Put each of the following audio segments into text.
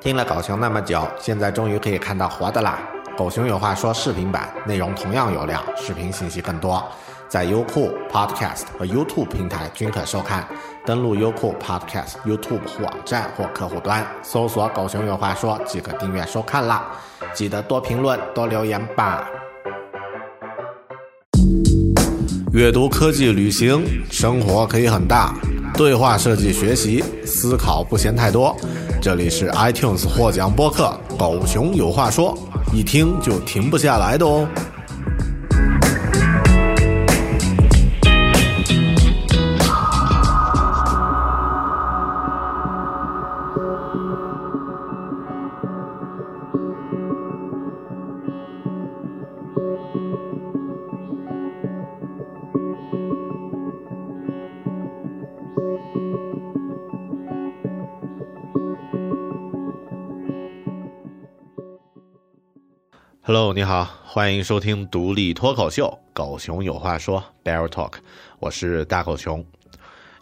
听了狗熊那么久，现在终于可以看到活的啦！狗熊有话说视频版内容同样有料，视频信息更多，在优酷、Podcast 和 YouTube 平台均可收看。登录优酷、Podcast、YouTube 网站或客户端，搜索“狗熊有话说”即可订阅收看啦！记得多评论、多留言吧。阅读、科技、旅行，生活可以很大；对话设计、学习，思考不嫌太多。这里是 iTunes 获奖播客《狗熊有话说》，一听就停不下来的哦。你好，欢迎收听独立脱口秀《狗熊有话说》（Bear Talk），我是大狗熊。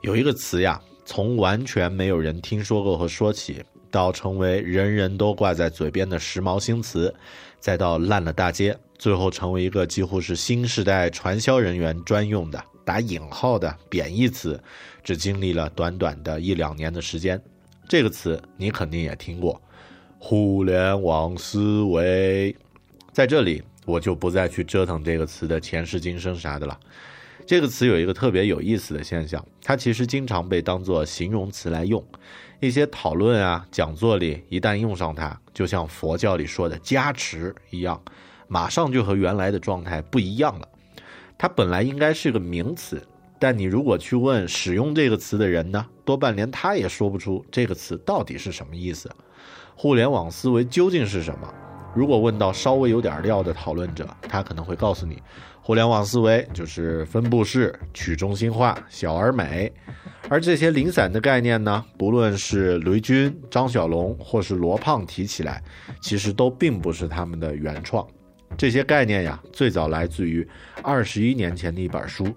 有一个词呀，从完全没有人听说过和说起，到成为人人都挂在嘴边的时髦新词，再到烂了大街，最后成为一个几乎是新时代传销人员专用的打引号的贬义词，只经历了短短的一两年的时间。这个词你肯定也听过，互联网思维。在这里，我就不再去折腾这个词的前世今生啥的了。这个词有一个特别有意思的现象，它其实经常被当做形容词来用。一些讨论啊、讲座里，一旦用上它，就像佛教里说的加持一样，马上就和原来的状态不一样了。它本来应该是个名词，但你如果去问使用这个词的人呢，多半连他也说不出这个词到底是什么意思。互联网思维究竟是什么？如果问到稍微有点料的讨论者，他可能会告诉你，互联网思维就是分布式、去中心化、小而美。而这些零散的概念呢，不论是雷军、张小龙或是罗胖提起来，其实都并不是他们的原创。这些概念呀，最早来自于二十一年前的一本书，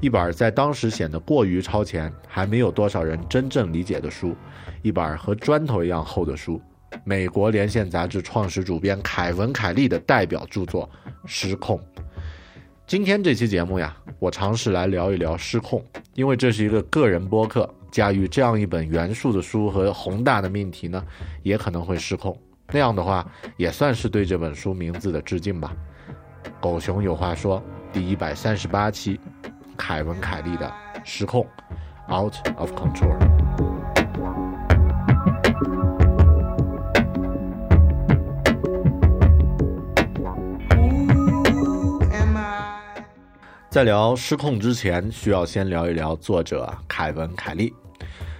一本在当时显得过于超前、还没有多少人真正理解的书，一本和砖头一样厚的书。美国连线杂志创始主编凯文·凯利的代表著作《失控》。今天这期节目呀，我尝试来聊一聊失控，因为这是一个个人播客，驾驭这样一本元素的书和宏大的命题呢，也可能会失控。那样的话，也算是对这本书名字的致敬吧。狗熊有话说，第一百三十八期，凯文·凯利的《失控》，Out of Control。在聊失控之前，需要先聊一聊作者凯文·凯利。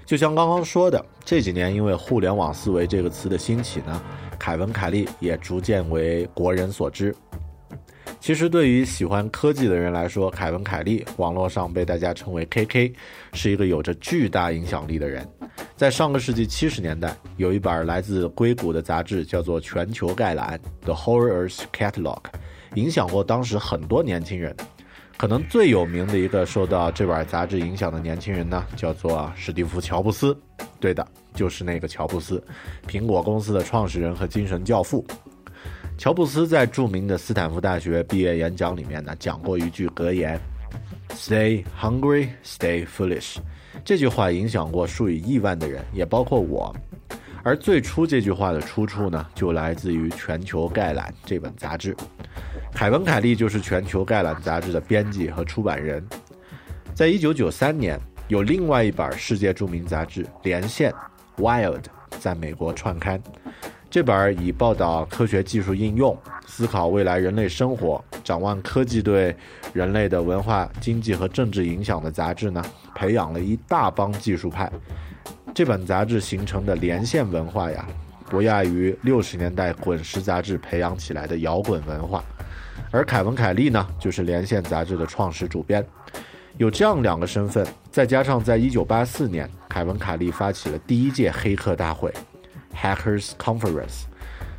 就像刚刚说的，这几年因为“互联网思维”这个词的兴起呢，凯文·凯利也逐渐为国人所知。其实，对于喜欢科技的人来说，凯文·凯利网络上被大家称为 “KK”，是一个有着巨大影响力的人。在上个世纪七十年代，有一本来自硅谷的杂志叫做《全球概览》（The Horrors Catalog），影响过当时很多年轻人。可能最有名的一个受到这本杂志影响的年轻人呢，叫做史蒂夫·乔布斯。对的，就是那个乔布斯，苹果公司的创始人和精神教父。乔布斯在著名的斯坦福大学毕业演讲里面呢，讲过一句格言：“Stay hungry, stay foolish。”这句话影响过数以亿万的人，也包括我。而最初这句话的出处呢，就来自于《全球概览》这本杂志。凯文·凯利就是《全球概览》杂志的编辑和出版人。在一九九三年，有另外一本世界著名杂志《连线》（Wired） 在美国创刊。这本以报道科学技术应用、思考未来人类生活、展望科技对人类的文化、经济和政治影响的杂志呢，培养了一大帮技术派。这本杂志形成的连线文化呀，不亚于六十年代滚石杂志培养起来的摇滚文化。而凯文·凯利呢，就是连线杂志的创始主编。有这样两个身份，再加上在1984年，凯文·凯利发起了第一届黑客大会 （Hackers Conference），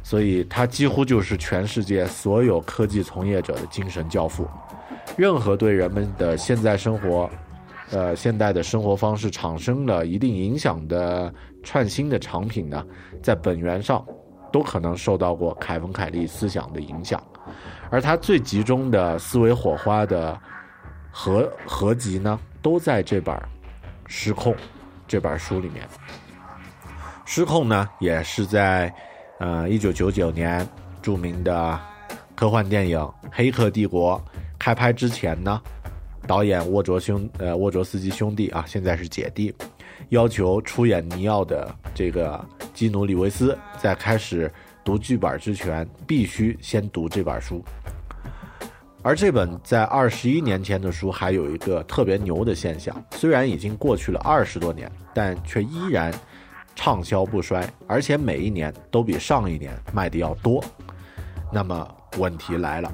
所以他几乎就是全世界所有科技从业者的精神教父。任何对人们的现在生活，呃，现代的生活方式产生了一定影响的创新的产品呢，在本源上都可能受到过凯文·凯利思想的影响，而他最集中的思维火花的。合合集呢，都在这本《失控》这本书里面。《失控》呢，也是在呃一九九九年著名的科幻电影《黑客帝国》开拍之前呢，导演沃卓兄呃沃卓斯基兄弟啊，现在是姐弟，要求出演尼奥的这个基努里维斯在开始读剧本之前，必须先读这本书。而这本在二十一年前的书还有一个特别牛的现象，虽然已经过去了二十多年，但却依然畅销不衰，而且每一年都比上一年卖的要多。那么问题来了，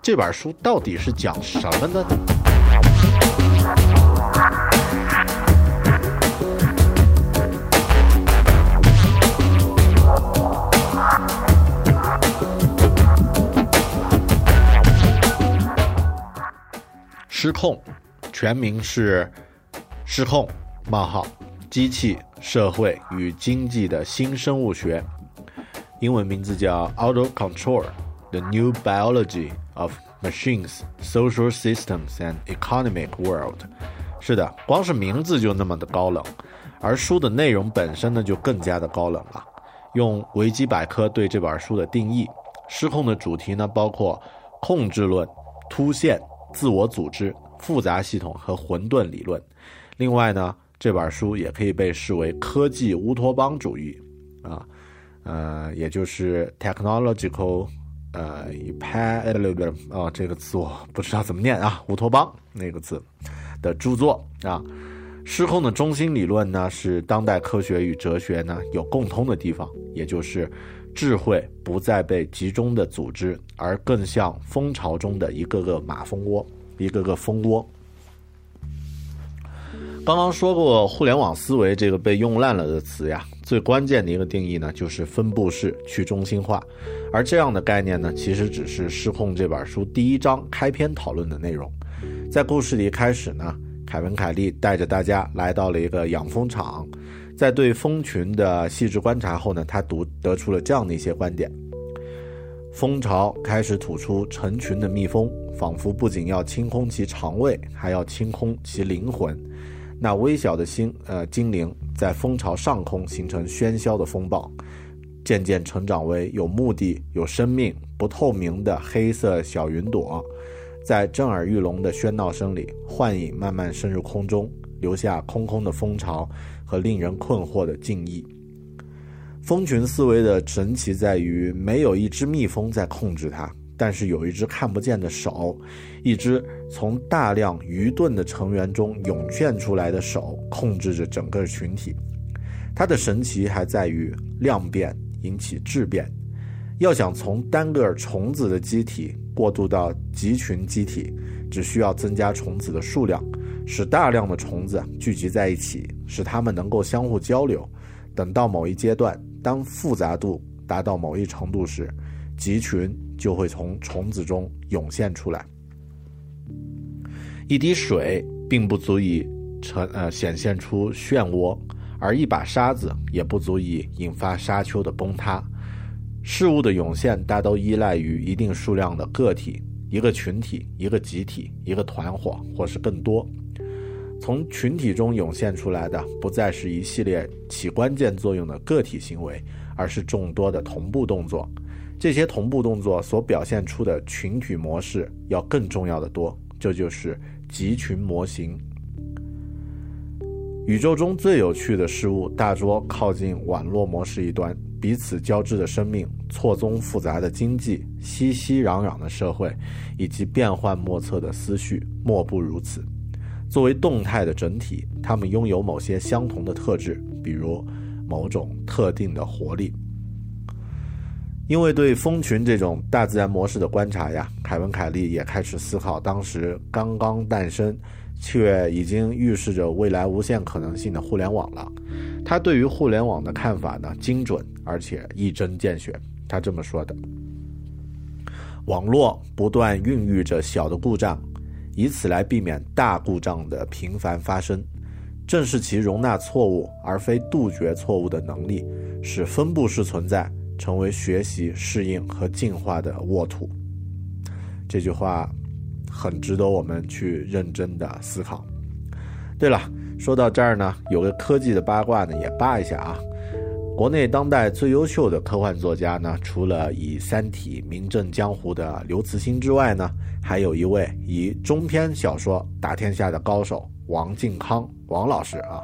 这本书到底是讲什么呢？失控，全名是《失控：冒号机器、社会与经济的新生物学》，英文名字叫《Out of Control: The New Biology of Machines, Social Systems and Economic World》。是的，光是名字就那么的高冷，而书的内容本身呢就更加的高冷了。用维基百科对这本书的定义，失控的主题呢包括控制论、突现。自我组织、复杂系统和混沌理论。另外呢，这本书也可以被视为科技乌托邦主义啊，呃，也就是 technological 呃 p 啊这个词我不知道怎么念啊，乌托邦那个字的著作啊。失控的中心理论呢，是当代科学与哲学呢有共通的地方，也就是智慧不再被集中的组织，而更像蜂巢中的一个个马蜂窝，一个个蜂窝。刚刚说过互联网思维这个被用烂了的词呀，最关键的一个定义呢，就是分布式去中心化，而这样的概念呢，其实只是《失控》这本书第一章开篇讨论的内容，在故事里开始呢。凯文·凯利带着大家来到了一个养蜂场，在对蜂群的细致观察后呢，他读得出了这样的一些观点：蜂巢开始吐出成群的蜜蜂，仿佛不仅要清空其肠胃，还要清空其灵魂。那微小的星呃精灵在蜂巢上空形成喧嚣的风暴，渐渐成长为有目的、有生命、不透明的黑色小云朵。在震耳欲聋的喧闹声里，幻影慢慢升入空中，留下空空的蜂巢和令人困惑的静意。蜂群思维的神奇在于，没有一只蜜蜂在控制它，但是有一只看不见的手，一只从大量愚钝的成员中涌现出来的手，控制着整个群体。它的神奇还在于量变引起质变。要想从单个虫子的机体过渡到集群机体，只需要增加虫子的数量，使大量的虫子聚集在一起，使它们能够相互交流。等到某一阶段，当复杂度达到某一程度时，集群就会从虫子中涌现出来。一滴水并不足以成呃显现出漩涡，而一把沙子也不足以引发沙丘的崩塌。事物的涌现大都依赖于一定数量的个体、一个群体、一个集体、一个团伙，或是更多。从群体中涌现出来的不再是一系列起关键作用的个体行为，而是众多的同步动作。这些同步动作所表现出的群体模式要更重要的多。这就是集群模型。宇宙中最有趣的事物大多靠近网络模式一端。彼此交织的生命、错综复杂的经济、熙熙攘攘的社会，以及变幻莫测的思绪，莫不如此。作为动态的整体，它们拥有某些相同的特质，比如某种特定的活力。因为对蜂群这种大自然模式的观察呀，凯文·凯利也开始思考当时刚刚诞生却已经预示着未来无限可能性的互联网了。他对于互联网的看法呢，精准而且一针见血。他这么说的：“网络不断孕育着小的故障，以此来避免大故障的频繁发生。正是其容纳错误而非杜绝错误的能力，使分布式存在。”成为学习、适应和进化的沃土。这句话很值得我们去认真的思考。对了，说到这儿呢，有个科技的八卦呢，也扒一下啊。国内当代最优秀的科幻作家呢，除了以《三体》名震江湖的刘慈欣之外呢，还有一位以中篇小说打天下的高手王靖康王老师啊。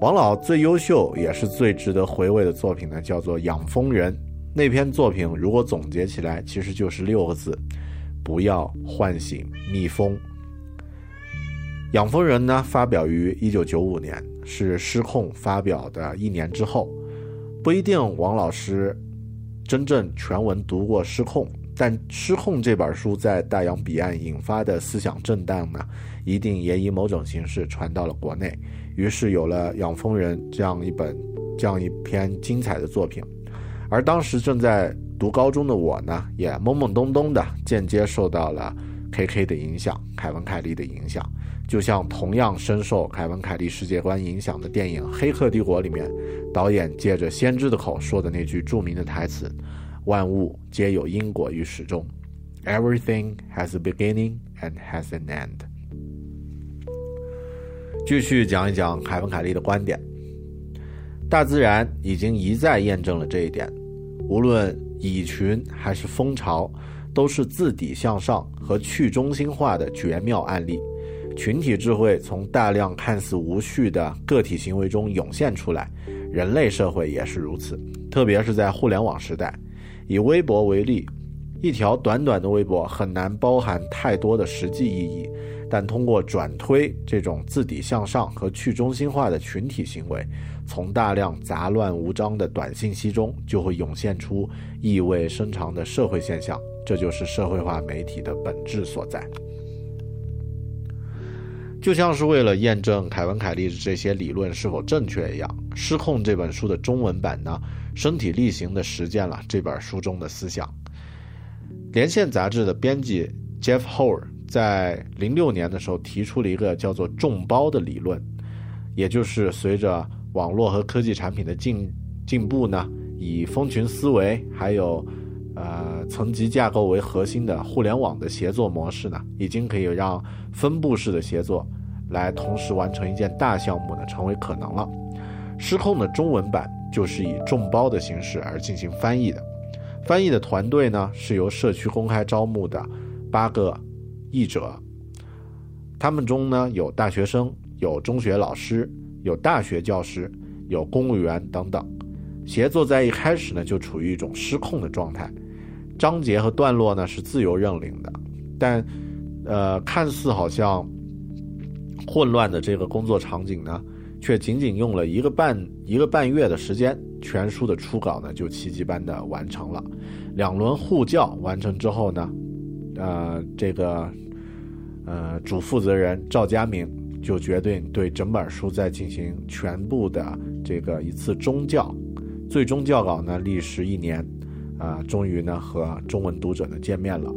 王老最优秀也是最值得回味的作品呢，叫做《养蜂人》。那篇作品如果总结起来，其实就是六个字：不要唤醒蜜蜂。《养蜂人》呢，发表于一九九五年，是《失控》发表的一年之后。不一定王老师真正全文读过《失控》，但《失控》这本书在大洋彼岸引发的思想震荡呢，一定也以某种形式传到了国内。于是有了《养蜂人》这样一本、这样一篇精彩的作品，而当时正在读高中的我呢，也懵懵懂懂的间接受到了 K.K 的影响，凯文·凯利的影响，就像同样深受凯文·凯利世界观影响的电影《黑客帝国》里面，导演借着先知的口说的那句著名的台词：“万物皆有因果与始终，Everything has a beginning and has an end。”继续讲一讲凯文·凯利的观点。大自然已经一再验证了这一点，无论蚁群还是蜂巢，都是自底向上和去中心化的绝妙案例。群体智慧从大量看似无序的个体行为中涌现出来，人类社会也是如此。特别是在互联网时代，以微博为例，一条短短的微博很难包含太多的实际意义。但通过转推这种自底向上和去中心化的群体行为，从大量杂乱无章的短信息中，就会涌现出意味深长的社会现象。这就是社会化媒体的本质所在。就像是为了验证凯文·凯利的这些理论是否正确一样，《失控》这本书的中文版呢，身体力行地实践了这本书中的思想。连线杂志的编辑 Jeff Hoare。在零六年的时候，提出了一个叫做“众包”的理论，也就是随着网络和科技产品的进进步呢，以蜂群思维还有呃层级架构为核心的互联网的协作模式呢，已经可以让分布式的协作来同时完成一件大项目呢，成为可能了。失控的中文版就是以众包的形式而进行翻译的，翻译的团队呢是由社区公开招募的八个。译者，他们中呢有大学生，有中学老师，有大学教师，有公务员等等。协作在一开始呢就处于一种失控的状态，章节和段落呢是自由认领的，但，呃，看似好像混乱的这个工作场景呢，却仅仅用了一个半一个半月的时间，全书的初稿呢就奇迹般的完成了。两轮互教完成之后呢。呃，这个呃主负责人赵佳明就决定对整本书再进行全部的这个一次中校，最终校稿呢历时一年，啊，终于呢和中文读者呢见面了。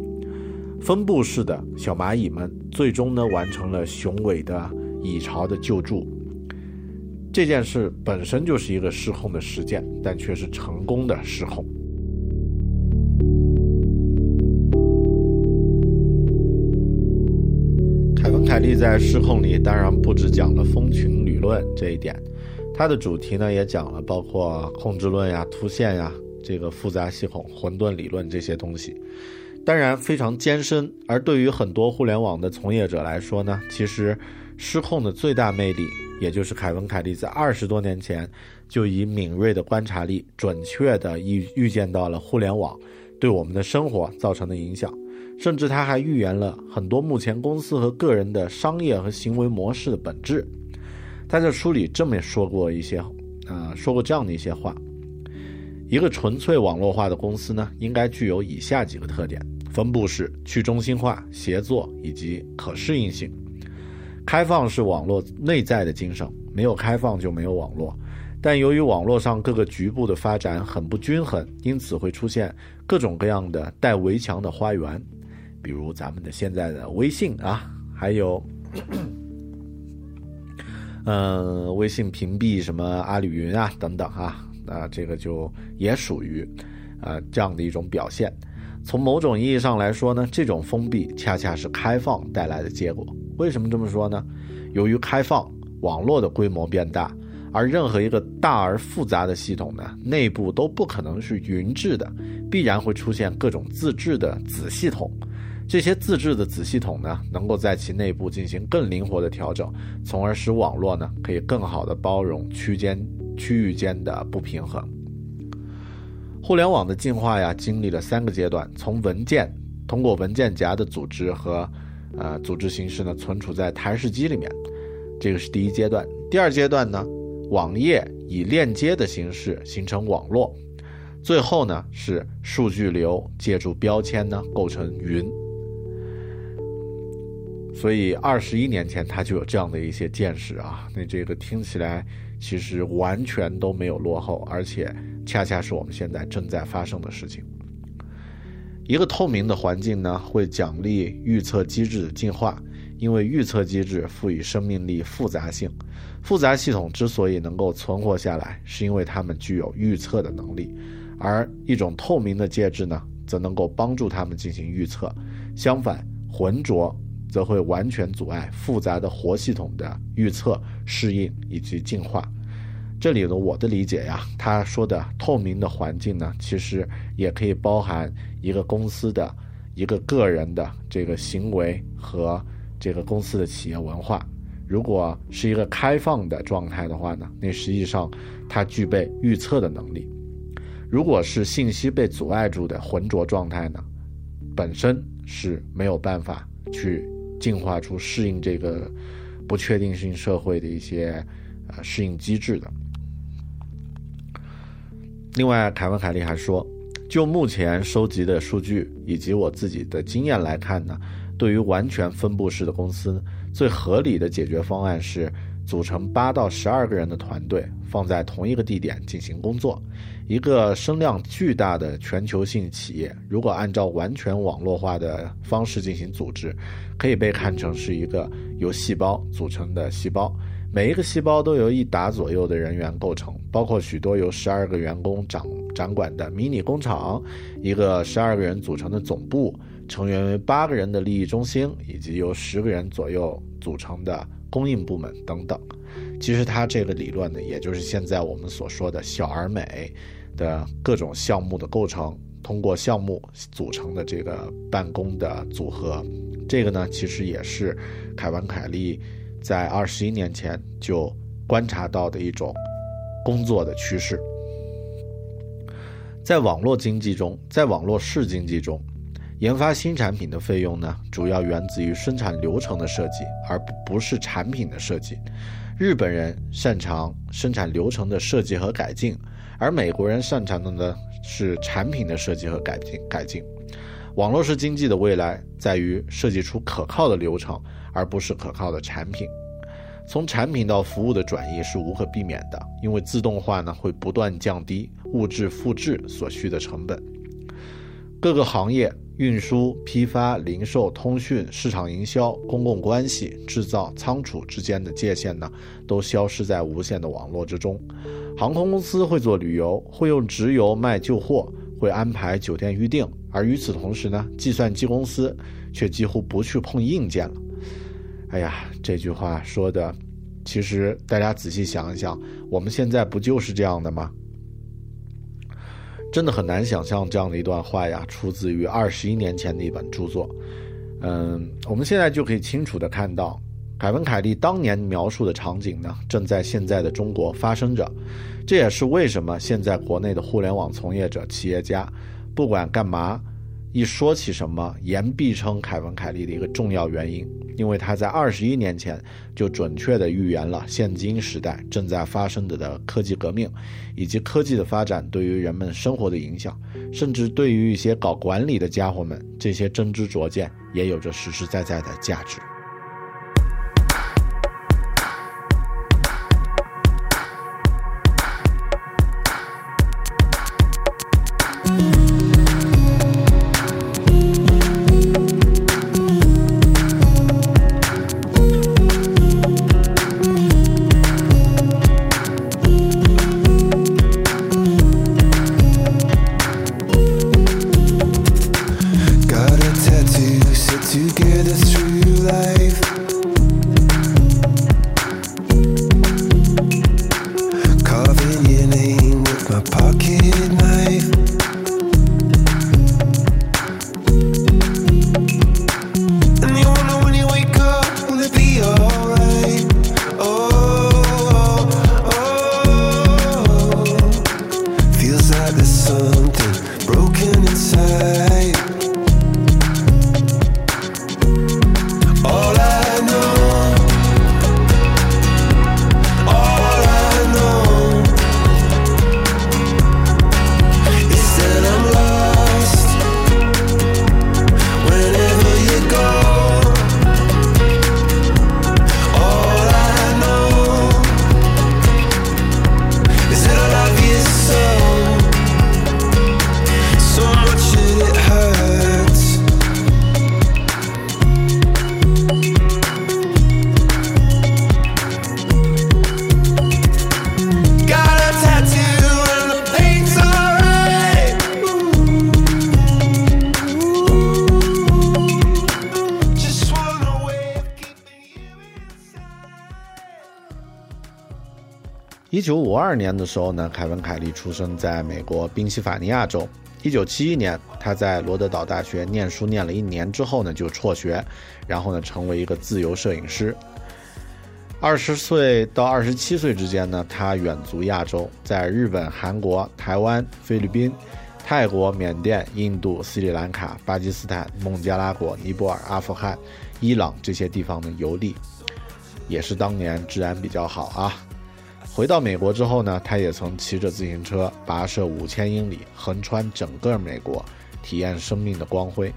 分布式的小蚂蚁们最终呢完成了雄伟的蚁巢的救助，这件事本身就是一个失控的实践，但却是成功的失控。凯利在《失控》里当然不只讲了蜂群理论这一点，它的主题呢也讲了包括控制论呀、突现呀、这个复杂系统、混沌理论这些东西，当然非常艰深。而对于很多互联网的从业者来说呢，其实《失控》的最大魅力，也就是凯文·凯利在二十多年前就以敏锐的观察力，准确地预预见到了互联网对我们的生活造成的影响。甚至他还预言了很多目前公司和个人的商业和行为模式的本质。他在书里这么说过一些，啊，说过这样的一些话：一个纯粹网络化的公司呢，应该具有以下几个特点：分布式、去中心化、协作以及可适应性。开放是网络内在的精神，没有开放就没有网络。但由于网络上各个局部的发展很不均衡，因此会出现各种各样的带围墙的花园，比如咱们的现在的微信啊，还有，嗯，微信屏蔽什么阿里云啊等等啊，啊，这个就也属于，呃，这样的一种表现。从某种意义上来说呢，这种封闭恰恰是开放带来的结果。为什么这么说呢？由于开放，网络的规模变大。而任何一个大而复杂的系统呢，内部都不可能是云质的，必然会出现各种自制的子系统。这些自制的子系统呢，能够在其内部进行更灵活的调整，从而使网络呢可以更好的包容区间区域间的不平衡。互联网的进化呀，经历了三个阶段：从文件通过文件夹的组织和呃组织形式呢，存储在台式机里面，这个是第一阶段。第二阶段呢？网页以链接的形式形成网络，最后呢是数据流借助标签呢构成云。所以二十一年前他就有这样的一些见识啊，那这个听起来其实完全都没有落后，而且恰恰是我们现在正在发生的事情。一个透明的环境呢会奖励预测机制的进化，因为预测机制赋予生命力复杂性。复杂系统之所以能够存活下来，是因为它们具有预测的能力，而一种透明的介质呢，则能够帮助它们进行预测。相反，浑浊则会完全阻碍复杂的活系统的预测、适应以及进化。这里呢，我的理解呀，他说的透明的环境呢，其实也可以包含一个公司的、一个个人的这个行为和这个公司的企业文化。如果是一个开放的状态的话呢，那实际上它具备预测的能力；如果是信息被阻碍住的浑浊状态呢，本身是没有办法去进化出适应这个不确定性社会的一些呃适应机制的。另外，凯文·凯利还说，就目前收集的数据以及我自己的经验来看呢，对于完全分布式的公司。最合理的解决方案是组成八到十二个人的团队，放在同一个地点进行工作。一个声量巨大的全球性企业，如果按照完全网络化的方式进行组织，可以被看成是一个由细胞组成的细胞。每一个细胞都由一打左右的人员构成，包括许多由十二个员工掌掌管的迷你工厂，一个十二个人组成的总部。成员为八个人的利益中心，以及由十个人左右组成的供应部门等等。其实，他这个理论呢，也就是现在我们所说的小而美的各种项目的构成，通过项目组成的这个办公的组合。这个呢，其实也是凯文·凯利在二十一年前就观察到的一种工作的趋势。在网络经济中，在网络式经济中。研发新产品的费用呢，主要源自于生产流程的设计，而不不是产品的设计。日本人擅长生产流程的设计和改进，而美国人擅长的呢是产品的设计和改进。改进。网络式经济的未来在于设计出可靠的流程，而不是可靠的产品。从产品到服务的转移是无可避免的，因为自动化呢会不断降低物质复制所需的成本。各个行业。运输、批发、零售、通讯、市场营销、公共关系、制造、仓储之间的界限呢，都消失在无限的网络之中。航空公司会做旅游，会用直邮卖旧货，会安排酒店预订，而与此同时呢，计算机公司却几乎不去碰硬件了。哎呀，这句话说的，其实大家仔细想一想，我们现在不就是这样的吗？真的很难想象这样的一段话呀，出自于二十一年前的一本著作。嗯，我们现在就可以清楚的看到，凯文·凯利当年描述的场景呢，正在现在的中国发生着。这也是为什么现在国内的互联网从业者、企业家，不管干嘛，一说起什么，言必称凯文·凯利的一个重要原因，因为他在二十一年前就准确地预言了现今时代正在发生的的科技革命，以及科技的发展对于人们生活的影响，甚至对于一些搞管理的家伙们，这些真知灼见也有着实实在在的价值。九五二年的时候呢，凯文·凯利出生在美国宾夕法尼亚州。一九七一年，他在罗德岛大学念书，念了一年之后呢，就辍学，然后呢，成为一个自由摄影师。二十岁到二十七岁之间呢，他远足亚洲，在日本、韩国、台湾、菲律宾、泰国、缅甸、印度、斯里兰卡、巴基斯坦、孟加拉国、尼泊尔、阿富汗、伊朗这些地方呢游历，也是当年治安比较好啊。回到美国之后呢，他也曾骑着自行车跋涉五千英里，横穿整个美国，体验生命的光辉。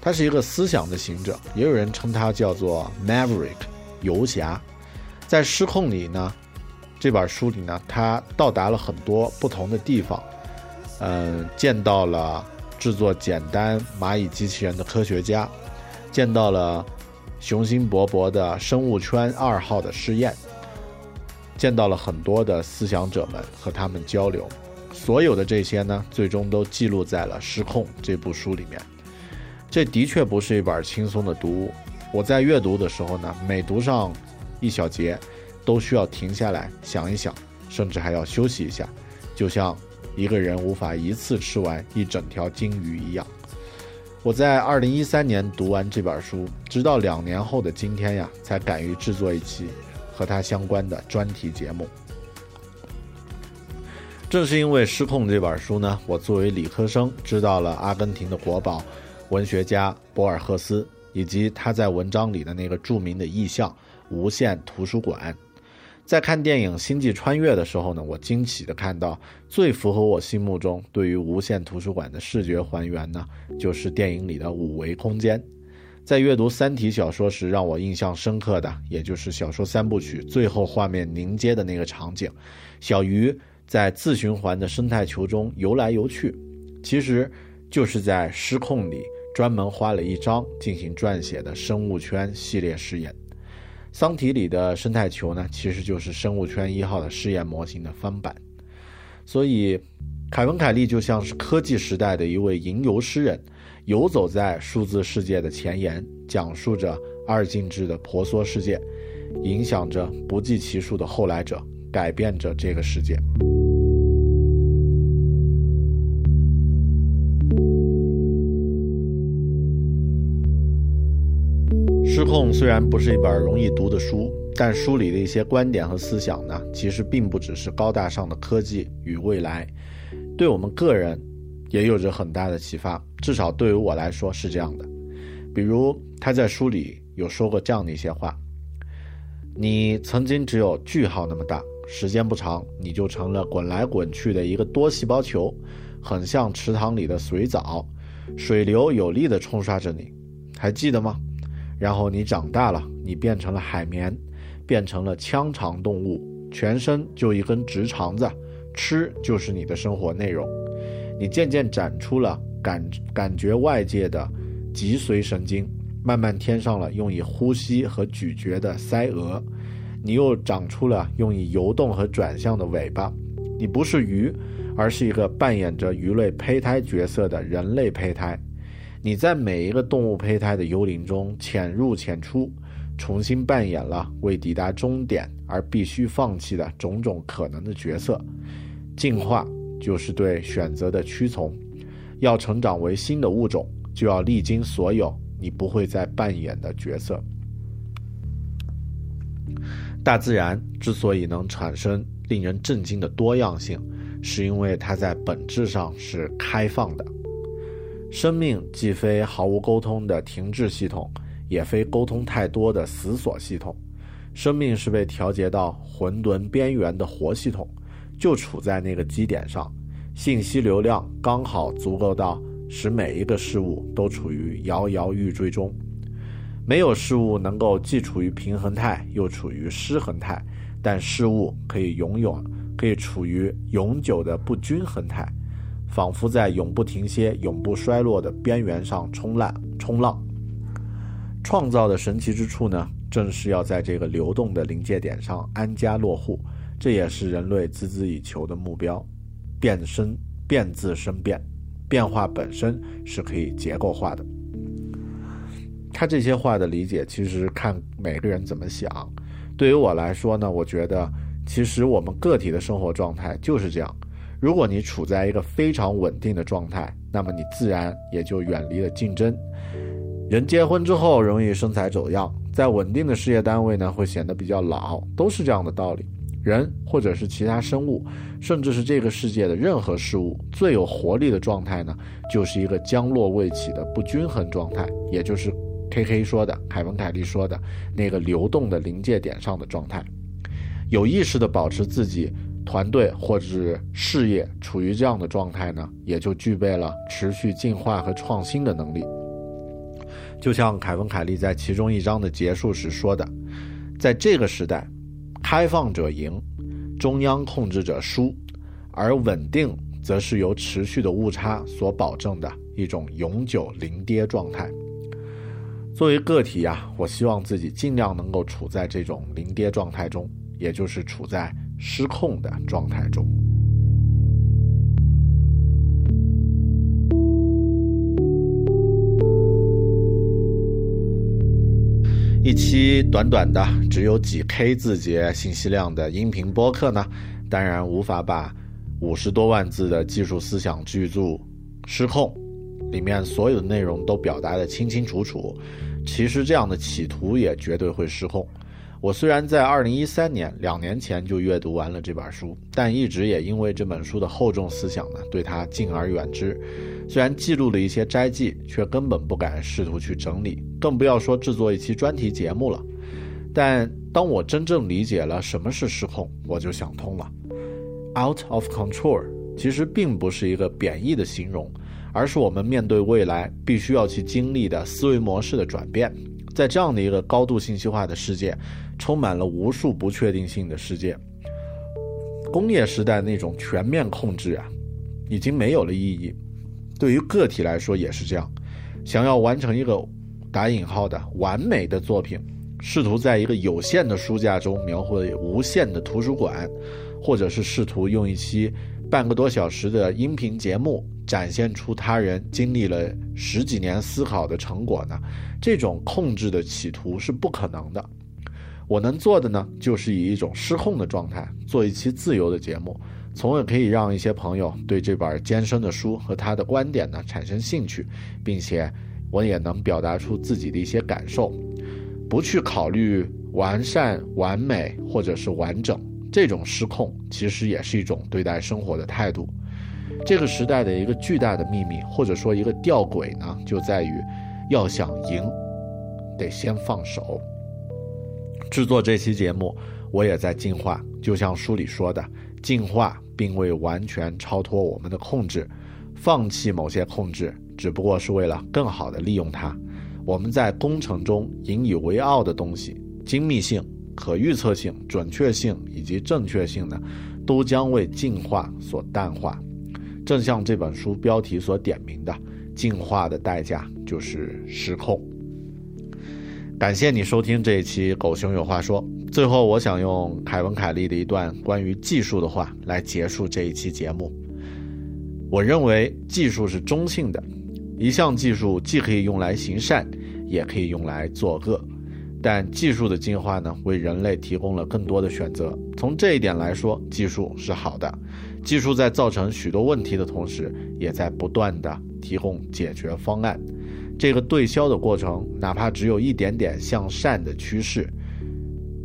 他是一个思想的行者，也有人称他叫做 Maverick 游侠。在《失控》里呢，这本书里呢，他到达了很多不同的地方，嗯，见到了制作简单蚂蚁机器人的科学家，见到了雄心勃勃的生物圈二号的试验。见到了很多的思想者们和他们交流，所有的这些呢，最终都记录在了《失控》这部书里面。这的确不是一本轻松的读物。我在阅读的时候呢，每读上一小节，都需要停下来想一想，甚至还要休息一下，就像一个人无法一次吃完一整条金鱼一样。我在二零一三年读完这本书，直到两年后的今天呀，才敢于制作一期。和他相关的专题节目。正是因为《失控》这本书呢，我作为理科生知道了阿根廷的国宝文学家博尔赫斯，以及他在文章里的那个著名的意象——无限图书馆。在看电影《星际穿越》的时候呢，我惊喜地看到，最符合我心目中对于无限图书馆的视觉还原呢，就是电影里的五维空间。在阅读《三体》小说时，让我印象深刻的，也就是小说三部曲最后画面凝结的那个场景：小鱼在自循环的生态球中游来游去，其实就是在《失控》里专门花了一章进行撰写的生物圈系列试验。《桑体》里的生态球呢，其实就是生物圈一号的试验模型的翻版。所以，凯文·凯利就像是科技时代的一位吟游诗人。游走在数字世界的前沿，讲述着二进制的婆娑世界，影响着不计其数的后来者，改变着这个世界。失控虽然不是一本容易读的书，但书里的一些观点和思想呢，其实并不只是高大上的科技与未来，对我们个人。也有着很大的启发，至少对于我来说是这样的。比如他在书里有说过这样的一些话：你曾经只有句号那么大，时间不长，你就成了滚来滚去的一个多细胞球，很像池塘里的水藻，水流有力地冲刷着你，还记得吗？然后你长大了，你变成了海绵，变成了腔肠动物，全身就一根直肠子，吃就是你的生活内容。你渐渐长出了感感觉外界的。脊髓神经慢慢添上了用以呼吸和咀嚼的腮额，你又长出了用以游动和转向的尾巴。你不是鱼，而是一个扮演着鱼类胚胎角色的人类胚胎。你在每一个动物胚胎的幽灵中潜入潜出，重新扮演了为抵达终点而必须放弃的种种可能的角色。进化就是对选择的屈从，要成长为新的物种。就要历经所有你不会再扮演的角色。大自然之所以能产生令人震惊的多样性，是因为它在本质上是开放的。生命既非毫无沟通的停滞系统，也非沟通太多的死锁系统。生命是被调节到混沌边缘的活系统，就处在那个基点上，信息流量刚好足够到。使每一个事物都处于摇摇欲坠中，没有事物能够既处于平衡态又处于失衡态，但事物可以拥有，可以处于永久的不均衡态，仿佛在永不停歇、永不衰落的边缘上冲浪。冲浪，创造的神奇之处呢，正是要在这个流动的临界点上安家落户，这也是人类孜孜以求的目标。变生，变自生变。变化本身是可以结构化的。他这些话的理解，其实看每个人怎么想。对于我来说呢，我觉得其实我们个体的生活状态就是这样。如果你处在一个非常稳定的状态，那么你自然也就远离了竞争。人结婚之后容易身材走样，在稳定的事业单位呢，会显得比较老，都是这样的道理。人或者是其他生物，甚至是这个世界的任何事物，最有活力的状态呢，就是一个将落未起的不均衡状态，也就是 K K 说的凯文凯利说的那个流动的临界点上的状态。有意识的保持自己团队或者是事业处于这样的状态呢，也就具备了持续进化和创新的能力。就像凯文凯利在其中一章的结束时说的，在这个时代。开放者赢，中央控制者输，而稳定则是由持续的误差所保证的一种永久零跌状态。作为个体呀，我希望自己尽量能够处在这种零跌状态中，也就是处在失控的状态中。一期短短的只有几 K 字节信息量的音频播客呢，当然无法把五十多万字的技术思想巨著《失控》里面所有的内容都表达的清清楚楚。其实这样的企图也绝对会失控。我虽然在二零一三年两年前就阅读完了这本书，但一直也因为这本书的厚重思想呢，对它敬而远之。虽然记录了一些摘记，却根本不敢试图去整理，更不要说制作一期专题节目了。但当我真正理解了什么是失控，我就想通了。Out of control 其实并不是一个贬义的形容，而是我们面对未来必须要去经历的思维模式的转变。在这样的一个高度信息化的世界，充满了无数不确定性的世界，工业时代那种全面控制啊，已经没有了意义。对于个体来说也是这样，想要完成一个打引号的完美的作品，试图在一个有限的书架中描绘无限的图书馆，或者是试图用一期半个多小时的音频节目展现出他人经历了十几年思考的成果呢？这种控制的企图是不可能的。我能做的呢，就是以一种失控的状态做一期自由的节目。从而可以让一些朋友对这本艰深的书和他的观点呢产生兴趣，并且我也能表达出自己的一些感受，不去考虑完善、完美或者是完整。这种失控其实也是一种对待生活的态度。这个时代的一个巨大的秘密，或者说一个吊诡呢，就在于要想赢，得先放手。制作这期节目，我也在进化，就像书里说的，进化并未完全超脱我们的控制，放弃某些控制，只不过是为了更好的利用它。我们在工程中引以为傲的东西，精密性。可预测性、准确性以及正确性呢，都将为进化所淡化。正像这本书标题所点明的，进化的代价就是失控。感谢你收听这一期《狗熊有话说》。最后，我想用凯文·凯利的一段关于技术的话来结束这一期节目。我认为技术是中性的，一项技术既可以用来行善，也可以用来作恶。但技术的进化呢，为人类提供了更多的选择。从这一点来说，技术是好的。技术在造成许多问题的同时，也在不断的提供解决方案。这个对消的过程，哪怕只有一点点向善的趋势，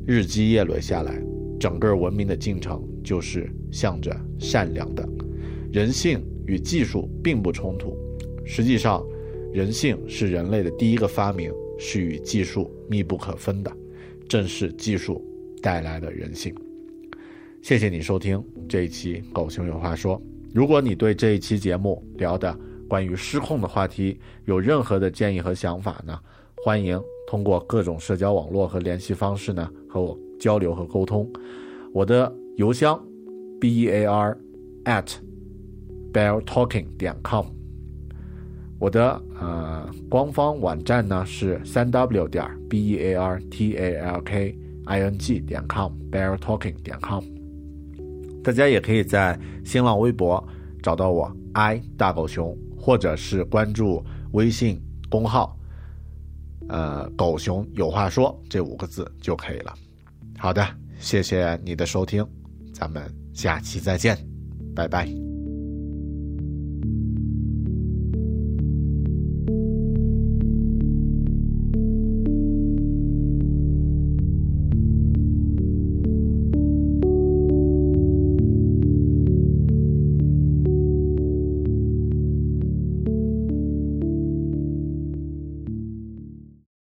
日积月累下来，整个文明的进程就是向着善良的。人性与技术并不冲突，实际上，人性是人类的第一个发明。是与技术密不可分的，正是技术带来的人性。谢谢你收听这一期《狗熊有话说》。如果你对这一期节目聊的关于失控的话题有任何的建议和想法呢，欢迎通过各种社交网络和联系方式呢和我交流和沟通。我的邮箱 b e a r at bear talking 点 com。我的呃官方网站呢是三 w 点 b e a r t a l k i n g 点 com bear talking 点 com，大家也可以在新浪微博找到我 i 大狗熊，或者是关注微信公号，呃狗熊有话说这五个字就可以了。好的，谢谢你的收听，咱们下期再见，拜拜。